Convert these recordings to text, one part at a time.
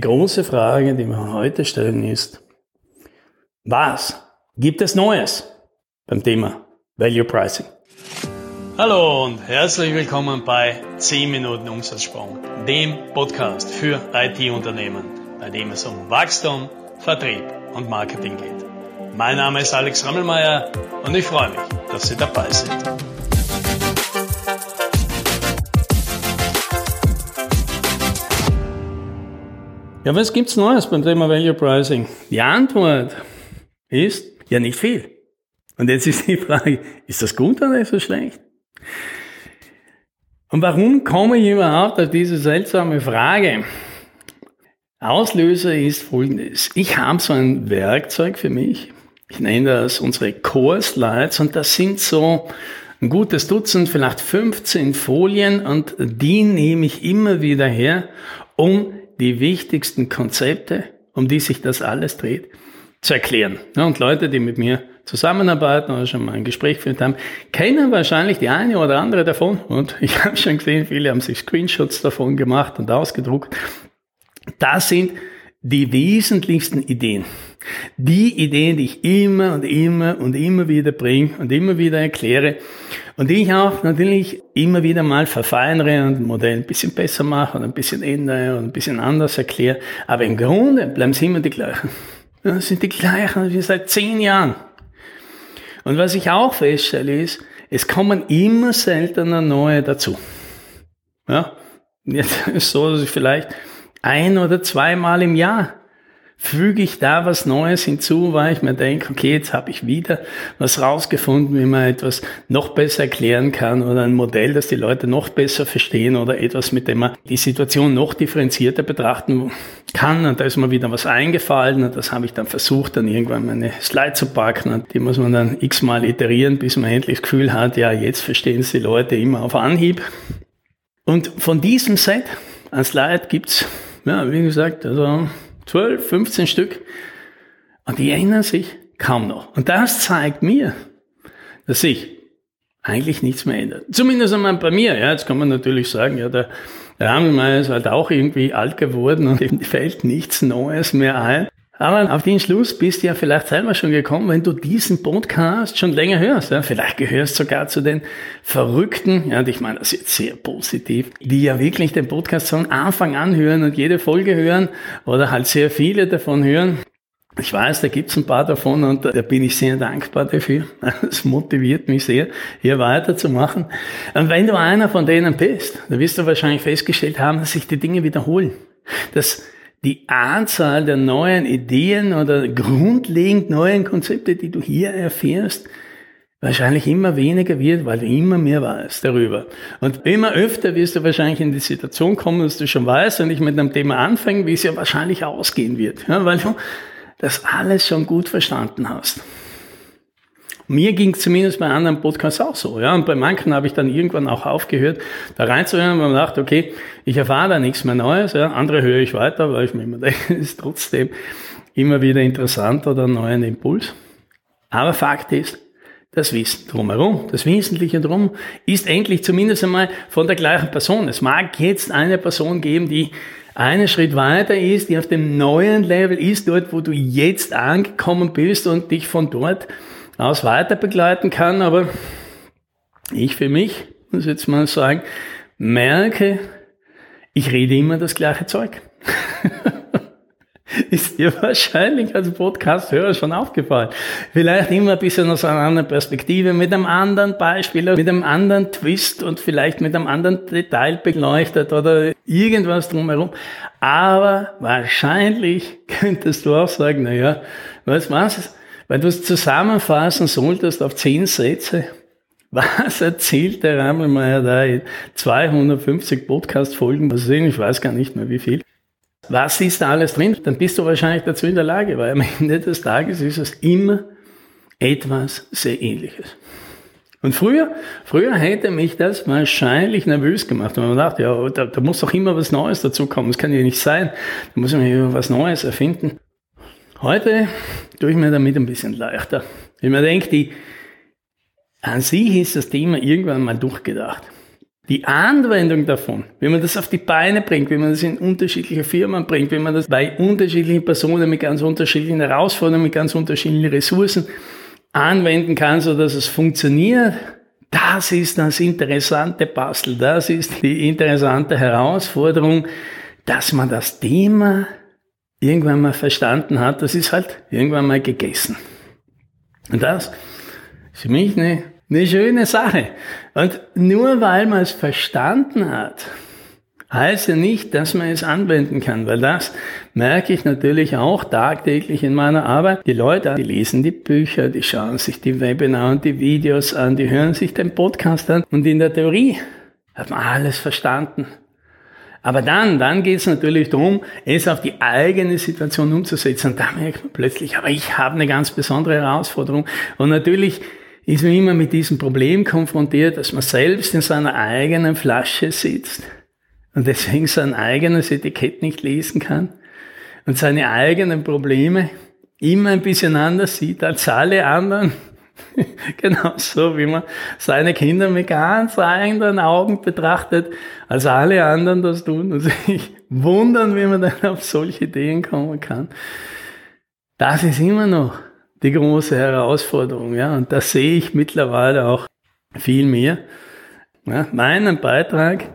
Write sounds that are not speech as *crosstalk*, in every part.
Die große Frage, die wir heute stellen, ist, was gibt es Neues beim Thema Value Pricing? Hallo und herzlich willkommen bei 10 Minuten Umsatzsprung, dem Podcast für IT-Unternehmen, bei dem es um Wachstum, Vertrieb und Marketing geht. Mein Name ist Alex Rammelmeier und ich freue mich, dass Sie dabei sind. Ja, was gibt's Neues beim Thema Value Pricing? Die Antwort ist ja nicht viel. Und jetzt ist die Frage, ist das gut oder ist das schlecht? Und warum komme ich überhaupt auf diese seltsame Frage? Auslöser ist folgendes. Ich habe so ein Werkzeug für mich. Ich nenne das unsere Core Slides und das sind so ein gutes Dutzend, vielleicht 15 Folien und die nehme ich immer wieder her, um die wichtigsten Konzepte, um die sich das alles dreht, zu erklären. Und Leute, die mit mir zusammenarbeiten oder schon mal ein Gespräch geführt haben, kennen wahrscheinlich die eine oder andere davon. Und *laughs* ich habe schon gesehen, viele haben sich Screenshots davon gemacht und ausgedruckt. Das sind die wesentlichsten Ideen. Die Ideen, die ich immer und immer und immer wieder bringe und immer wieder erkläre und ich auch natürlich immer wieder mal verfeinere und ein Modell ein bisschen besser mache und ein bisschen ändere und ein bisschen anders erkläre. Aber im Grunde bleiben sie immer die gleichen. Das sind die gleichen wie seit zehn Jahren. Und was ich auch feststelle ist, es kommen immer seltener neue dazu. Ja, jetzt *laughs* ist es so, dass ich vielleicht ein oder zweimal im Jahr füge ich da was Neues hinzu, weil ich mir denke, okay, jetzt habe ich wieder was rausgefunden, wie man etwas noch besser erklären kann oder ein Modell, das die Leute noch besser verstehen oder etwas, mit dem man die Situation noch differenzierter betrachten kann. Und da ist mir wieder was eingefallen und das habe ich dann versucht, dann irgendwann meine Slide zu packen und die muss man dann x-mal iterieren, bis man endlich das Gefühl hat, ja, jetzt verstehen es die Leute immer auf Anhieb. Und von diesem Set an Slide gibt's ja, wie gesagt, also 12, 15 Stück. Und die ändern sich kaum noch. Und das zeigt mir, dass sich eigentlich nichts mehr ändert. Zumindest einmal bei mir. Ja, jetzt kann man natürlich sagen, ja, der, der Rahmen ist halt auch irgendwie alt geworden und *laughs* ihm fällt nichts Neues mehr ein. Aber auf den Schluss bist du ja vielleicht selber schon gekommen, wenn du diesen Podcast schon länger hörst. Ja? Vielleicht gehörst sogar zu den Verrückten, ja, und ich meine das jetzt sehr positiv, die ja wirklich den Podcast von Anfang an hören und jede Folge hören oder halt sehr viele davon hören. Ich weiß, da gibt's ein paar davon und da bin ich sehr dankbar dafür. *laughs* Das motiviert mich sehr, hier weiterzumachen. Und wenn du einer von denen bist, dann wirst du wahrscheinlich festgestellt haben, dass sich die Dinge wiederholen. Dass die Anzahl der neuen Ideen oder grundlegend neuen Konzepte, die du hier erfährst, wahrscheinlich immer weniger wird, weil du immer mehr weißt darüber. Und immer öfter wirst du wahrscheinlich in die Situation kommen, dass du schon weißt, wenn ich mit einem Thema anfange, wie es ja wahrscheinlich ausgehen wird, ja, weil du das alles schon gut verstanden hast. Mir ging es zumindest bei anderen Podcasts auch so. Ja? Und bei manchen habe ich dann irgendwann auch aufgehört, da reinzuhören, weil man dachte, okay, ich erfahre da nichts mehr Neues. Ja? Andere höre ich weiter, weil ich mir immer *laughs* denke, es ist trotzdem immer wieder interessant oder einen neuen Impuls. Aber Fakt ist, das Wissen drumherum, das Wesentliche drum, ist endlich zumindest einmal von der gleichen Person. Es mag jetzt eine Person geben, die einen Schritt weiter ist, die auf dem neuen Level ist, dort, wo du jetzt angekommen bist und dich von dort aus weiter begleiten kann, aber ich für mich, muss jetzt mal sagen, merke, ich rede immer das gleiche Zeug. *laughs* Ist dir wahrscheinlich als Podcast-Hörer schon aufgefallen. Vielleicht immer ein bisschen aus einer anderen Perspektive, mit einem anderen Beispiel, mit einem anderen Twist und vielleicht mit einem anderen Detail beleuchtet oder irgendwas drumherum. Aber wahrscheinlich *laughs* könntest du auch sagen, naja, was war's? Wenn du es zusammenfassen solltest auf zehn Sätze, *laughs* was erzählt der Rammelmeier da in 250 Podcast-Folgen? Ich weiß gar nicht mehr wie viel. Was ist da alles drin? Dann bist du wahrscheinlich dazu in der Lage, weil am *laughs* Ende des Tages ist es immer etwas sehr ähnliches. Und früher, früher hätte mich das wahrscheinlich nervös gemacht. Und man dachte, ja, da, da muss doch immer was Neues dazukommen. Das kann ja nicht sein. Da muss man immer was Neues erfinden. Heute tue ich mir damit ein bisschen leichter. Wenn man denkt, die, an sich ist das Thema irgendwann mal durchgedacht. die Anwendung davon, wie man das auf die Beine bringt, wie man das in unterschiedliche Firmen bringt, wie man das bei unterschiedlichen Personen mit ganz unterschiedlichen Herausforderungen, mit ganz unterschiedlichen Ressourcen anwenden kann, so dass es funktioniert, das ist das interessante Bastel, das ist die interessante Herausforderung, dass man das Thema irgendwann mal verstanden hat, das ist halt irgendwann mal gegessen. Und das ist für mich eine, eine schöne Sache. Und nur weil man es verstanden hat, heißt ja nicht, dass man es anwenden kann, weil das merke ich natürlich auch tagtäglich in meiner Arbeit. Die Leute, die lesen die Bücher, die schauen sich die Webinar und die Videos an, die hören sich den Podcast an und in der Theorie hat man alles verstanden. Aber dann, dann geht es natürlich darum, es auf die eigene Situation umzusetzen. Und da merkt man plötzlich, aber ich habe eine ganz besondere Herausforderung. Und natürlich ist man immer mit diesem Problem konfrontiert, dass man selbst in seiner eigenen Flasche sitzt und deswegen sein eigenes Etikett nicht lesen kann und seine eigenen Probleme immer ein bisschen anders sieht als alle anderen. *laughs* Genauso wie man seine Kinder mit ganz anderen Augen betrachtet, als alle anderen das tun und sich wundern, wie man dann auf solche Ideen kommen kann. Das ist immer noch die große Herausforderung, ja, und das sehe ich mittlerweile auch viel mehr. Ja, meinen Beitrag,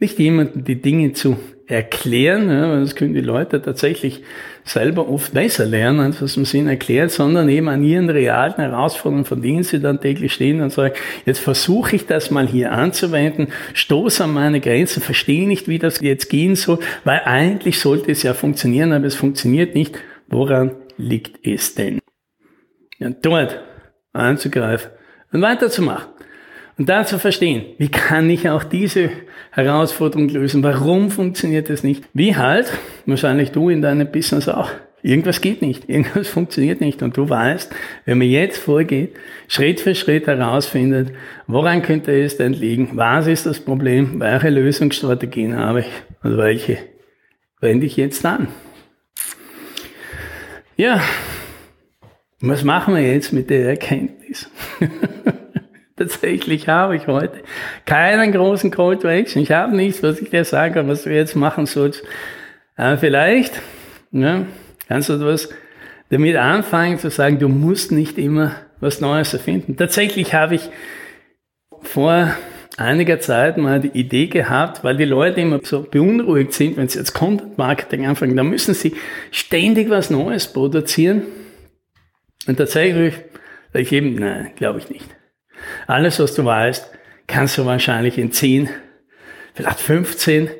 nicht jemanden die Dinge zu erklären, ja, weil das können die Leute tatsächlich selber oft besser lernen, als was man ihnen erklärt, sondern eben an ihren realen Herausforderungen, von denen sie dann täglich stehen und sagen, jetzt versuche ich das mal hier anzuwenden, stoße an meine Grenzen, verstehe nicht, wie das jetzt gehen soll, weil eigentlich sollte es ja funktionieren, aber es funktioniert nicht. Woran liegt es denn? Ja, dort anzugreifen und weiterzumachen. Und da zu verstehen, wie kann ich auch diese Herausforderung lösen? Warum funktioniert das nicht? Wie halt, wahrscheinlich du in deinem Business auch. Irgendwas geht nicht, irgendwas *laughs* funktioniert nicht. Und du weißt, wenn man jetzt vorgeht, Schritt für Schritt herausfindet, woran könnte es denn liegen? Was ist das Problem? Welche Lösungsstrategien habe ich? Und welche wende ich jetzt an? Ja, was machen wir jetzt mit der Erkenntnis? *laughs* Tatsächlich habe ich heute keinen großen Call to Action. Ich habe nichts, was ich dir sagen kann, was du jetzt machen sollst. Aber vielleicht ja, kannst du etwas damit anfangen zu sagen, du musst nicht immer was Neues erfinden. Tatsächlich habe ich vor einiger Zeit mal die Idee gehabt, weil die Leute immer so beunruhigt sind, wenn sie jetzt Content Marketing anfangen, da müssen sie ständig was Neues produzieren. Und tatsächlich sage ich eben, nein, glaube ich nicht. Alles, was du weißt, kannst du wahrscheinlich in 10, vielleicht 15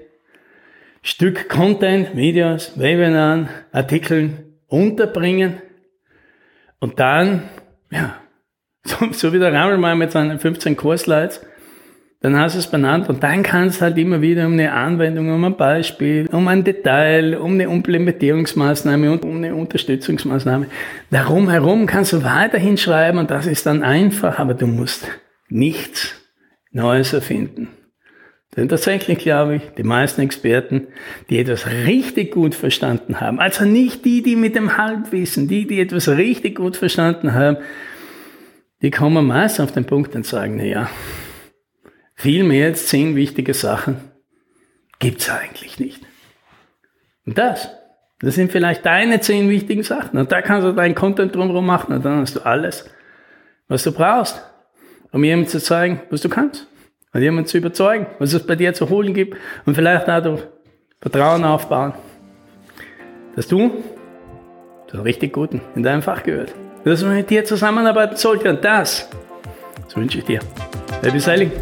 Stück Content, Videos, Webinaren, Artikeln unterbringen und dann, ja, *laughs* so, wie der Rammel mal mit seinen 15 Kurslights, dann hast du es benannt und dann kannst du halt immer wieder um eine Anwendung, um ein Beispiel, um ein Detail, um eine Implementierungsmaßnahme und um eine Unterstützungsmaßnahme. Darum herum kannst du weiterhin schreiben und das ist dann einfach, aber du musst nichts Neues erfinden. Denn tatsächlich glaube ich, die meisten Experten, die etwas richtig gut verstanden haben, also nicht die, die mit dem Halbwissen, die, die etwas richtig gut verstanden haben, die kommen meist auf den Punkt und sagen, na ja, viel mehr als zehn wichtige Sachen gibt's eigentlich nicht. Und das, das sind vielleicht deine zehn wichtigen Sachen. Und da kannst du deinen Content drumherum machen und dann hast du alles, was du brauchst, um jemandem zu zeigen, was du kannst. Und jemanden zu überzeugen, was es bei dir zu holen gibt. Und vielleicht dadurch Vertrauen aufbauen, dass du zu richtig Guten in deinem Fach gehört. Dass man mit dir zusammenarbeiten sollte. Und das, das wünsche ich dir. Happy Sailing!